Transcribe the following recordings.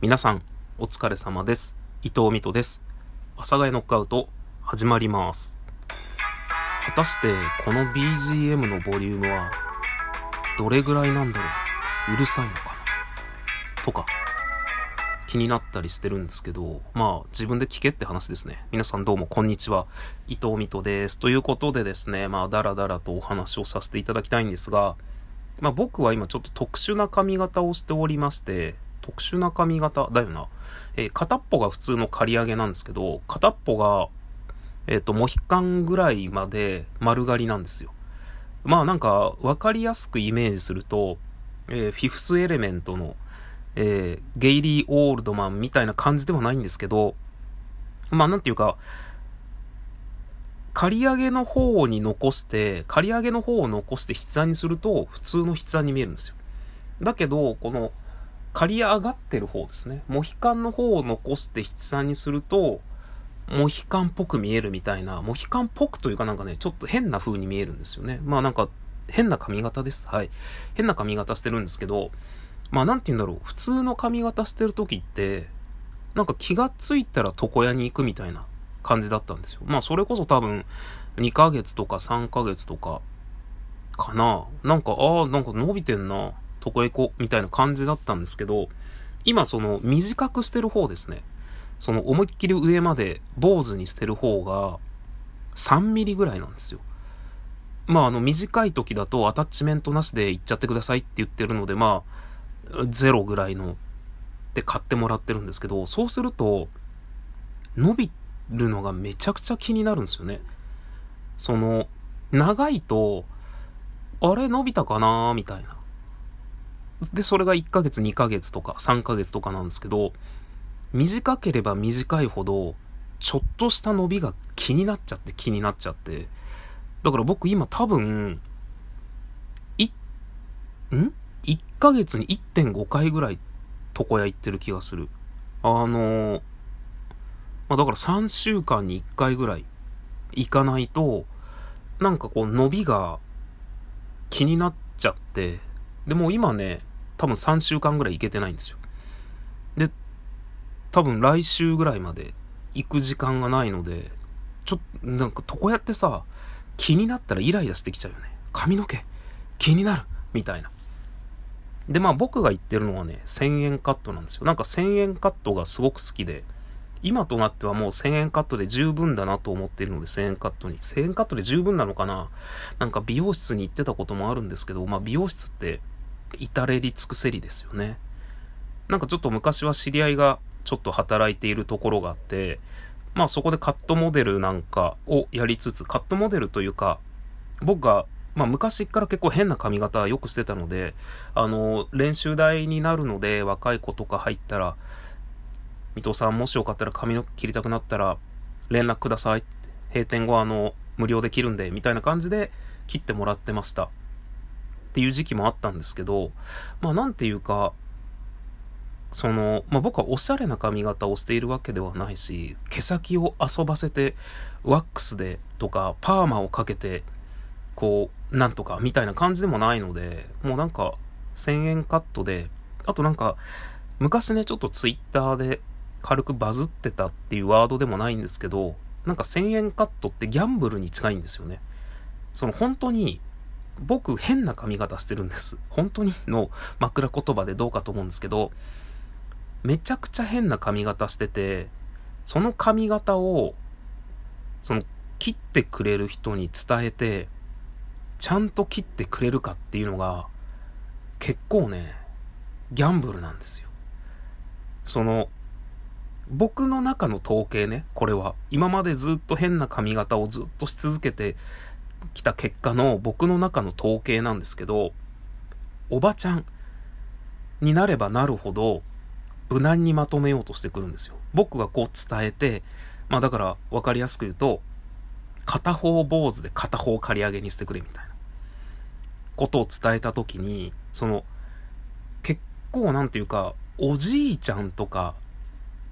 皆さん、お疲れ様です。伊藤美斗です。阿佐ヶ谷ノックアウト、始まります。果たして、この BGM のボリュームは、どれぐらいなんだろううるさいのかなとか、気になったりしてるんですけど、まあ、自分で聞けって話ですね。皆さんどうもこんにちは。伊藤美斗です。ということでですね、まあ、だらだらとお話をさせていただきたいんですが、まあ僕は今ちょっと特殊な髪型をしておりまして、特殊な髪型だよな。えー片っぽが普通の刈り上げなんですけど、片っぽが、えっ、と、モヒカンぐらいまで丸刈りなんですよ。まあなんか、わかりやすくイメージすると、えーフィフスエレメントの、えーゲイリー・オールドマンみたいな感じではないんですけど、まあなんていうか、刈り上げの方に残して、刈り上げの方を残して筆案にすると、普通の筆案に見えるんですよ。だけど、この、刈り上がってる方ですね。モヒカンの方を残して筆案にすると、モヒカンっぽく見えるみたいな、モヒカンっぽくというかなんかね、ちょっと変な風に見えるんですよね。まあなんか、変な髪型です。はい。変な髪型してるんですけど、まあなんて言うんだろう。普通の髪型してる時って、なんか気がついたら床屋に行くみたいな感じだったんですよ。まあそれこそ多分2ヶ月とか3ヶ月とかかな。なんか、ああ、なんか伸びてんな。床屋行こうみたいな感じだったんですけど、今その短くしてる方ですね。その思いっきり上まで坊主にしてる方が3ミリぐらいなんですよ。まああの短い時だとアタッチメントなしで行っちゃってくださいって言ってるのでまあゼロぐらいので買ってもらってるんですけど、そうすると伸びるのがめちゃくちゃ気になるんですよね。その長いとあれ伸びたかなみたいな。で、それが1ヶ月、2ヶ月とか3ヶ月とかなんですけど、短ければ短いほど、ちょっとした伸びが気になっちゃって気になっちゃって。だから僕今多分、い、ん ?1 ヶ月に1.5回ぐらい床屋行ってる気がする。あのまあ、だから3週間に1回ぐらい行かないと、なんかこう伸びが気になっちゃって、でも今ね、多分3週間ぐらい行けてないんですよ。で、多分来週ぐらいまで行く時間がないので、ちょっと、なんか床屋ってさ、気になったらイライラしてきちゃうよね。髪の毛、気になるみたいな。で、まあ僕が言ってるのはね、1000円カットなんですよ。なんか1000円カットがすごく好きで、今となってはもう1000円カットで十分だなと思っているので1000円カットに。1000円カットで十分なのかな？なんか美容室に行ってたこともあるんですけど、まあ美容室って至れり尽くせりですよね。なんかちょっと昔は知り合いがちょっと働いているところがあって、まあそこでカットモデルなんかをやりつつ、カットモデルというか、僕が、まあ昔から結構変な髪型よくしてたので、あの、練習台になるので若い子とか入ったら、伊藤さんもしよかったら髪の毛切りたくなったら連絡くださいって。閉店後あの、無料で切るんで、みたいな感じで切ってもらってました。っていう時期もあったんですけど、まあなんていうか、その、まあ僕はおしゃれな髪型をしているわけではないし、毛先を遊ばせて、ワックスでとか、パーマをかけて、こう、なんとかみたいな感じでもないので、もうなんか、1000円カットで、あとなんか、昔ね、ちょっとツイッターで軽くバズってたっていうワードでもないんですけど、なんか1000円カットってギャンブルに近いんですよね。その本当に、僕変な髪型してるんです。本当にの枕言葉でどうかと思うんですけど、めちゃくちゃ変な髪型してて、その髪型を、その、切ってくれる人に伝えて、ちゃんと切ってくれるかっていうのが、結構ね、ギャンブルなんですよ。その、僕の中の統計ね、これは。今までずっと変な髪型をずっとし続けてきた結果の僕の中の統計なんですけど、おばちゃんになればなるほど、無難にまとめようとしてくるんですよ。僕がこう伝えて、まあだから分かりやすく言うと、片方坊主で片方刈り上げにしてくれみたいなことを伝えたときに、その、結構なんていうか、おじいちゃんとか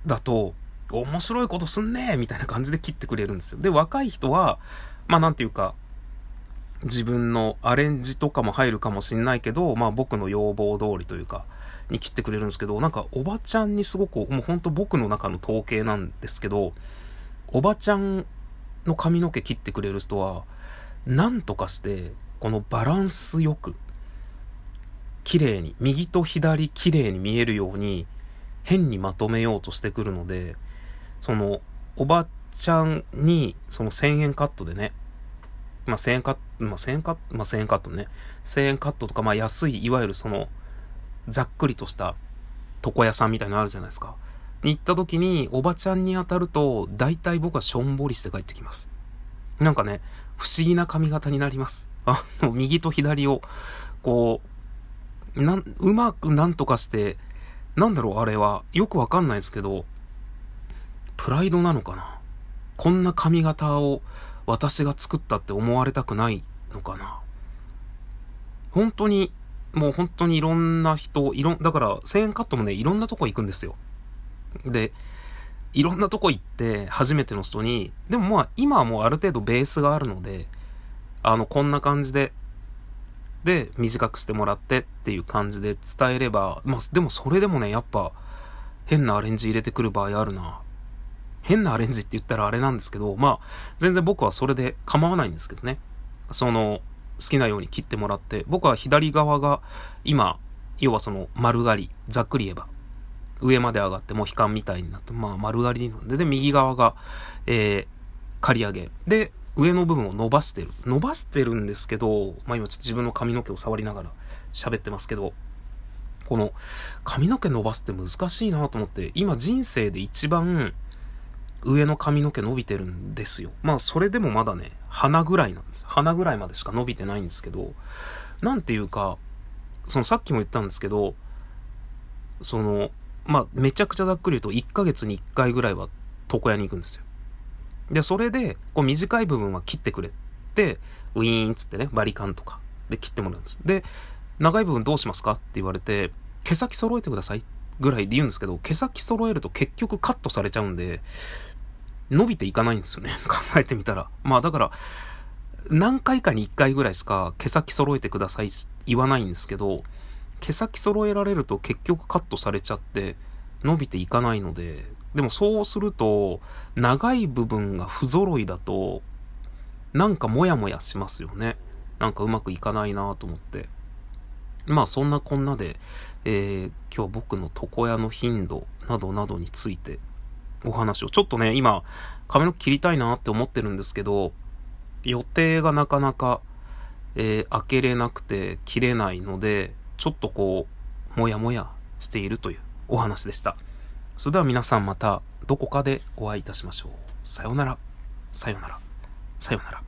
だと、面白いことすんねみたいな感じで切ってくれるんですよ。で、若い人は、まあなんていうか、自分のアレンジとかも入るかもしんないけど、まあ僕の要望通りというか、に切ってくれるんですけど、なんかおばちゃんにすごく、もうほんと僕の中の統計なんですけど、おばちゃんの髪の毛切ってくれる人は、なんとかして、このバランスよく、綺麗に、右と左綺麗に見えるように、変にまとめようとしてくるので、その、おばちゃんに、その1000円カットでね、まあ、1000円カット、まあ、1000円カット、まあ、1000円カットね、1000円カットとか、まあ、安い、いわゆるその、ざっくりとした床屋さんみたいなのあるじゃないですか。に行った時に、おばちゃんに当たると、大体僕はしょんぼりして帰ってきます。なんかね、不思議な髪型になります。あの、右と左を、こう、なん、うまくなんとかして、なんだろう、あれは。よくわかんないですけど、プライドなのかなこんな髪型を私が作ったって思われたくないのかな本当にもう本当にいろんな人、いろ、だから1000円カットもね、いろんなとこ行くんですよ。で、いろんなとこ行って、初めての人に、でもまあ、今はもうある程度ベースがあるので、あの、こんな感じで、で、短くしてもらってっていう感じで伝えれば、まあ、でもそれでもね、やっぱ、変なアレンジ入れてくる場合あるな。変なアレンジって言ったらあれなんですけど、まあ、全然僕はそれで構わないんですけどね。その、好きなように切ってもらって、僕は左側が今、要はその丸刈り、ざっくり言えば、上まで上がってモヒカンみたいになって、まあ丸刈りなんで、で、右側が、えー、刈り上げ。で、上の部分を伸ばしてる。伸ばしてるんですけど、まあ今ちょっと自分の髪の毛を触りながら喋ってますけど、この髪の毛伸ばすって難しいなと思って、今人生で一番上の髪の毛伸びてるんですよ。まあ、それでもまだね、鼻ぐらいなんです。鼻ぐらいまでしか伸びてないんですけど、なんていうか、そのさっきも言ったんですけど、その、まあ、めちゃくちゃざっくり言うと、1ヶ月に1回ぐらいは床屋に行くんですよ。で、それで、こう短い部分は切ってくれって、ウィーンっつってね、バリカンとかで切ってもらうんです。で、長い部分どうしますかって言われて、毛先揃えてくださいってぐらいで言うんですけど、毛先揃えると結局カットされちゃうんで、伸びていかないんですよね。考えてみたら。まあだから、何回かに1回ぐらいしか毛先揃えてください言わないんですけど、毛先揃えられると結局カットされちゃって伸びていかないので、でもそうすると、長い部分が不揃いだと、なんかモヤモヤしますよね。なんかうまくいかないなと思って。まあそんなこんなで、えー、今日僕の床屋の頻度などなどについてお話を。ちょっとね、今、髪の毛切りたいなって思ってるんですけど、予定がなかなか、えー、開けれなくて切れないので、ちょっとこう、もやもやしているというお話でした。それでは皆さんまたどこかでお会いいたしましょう。さようなら。さようなら。さようなら。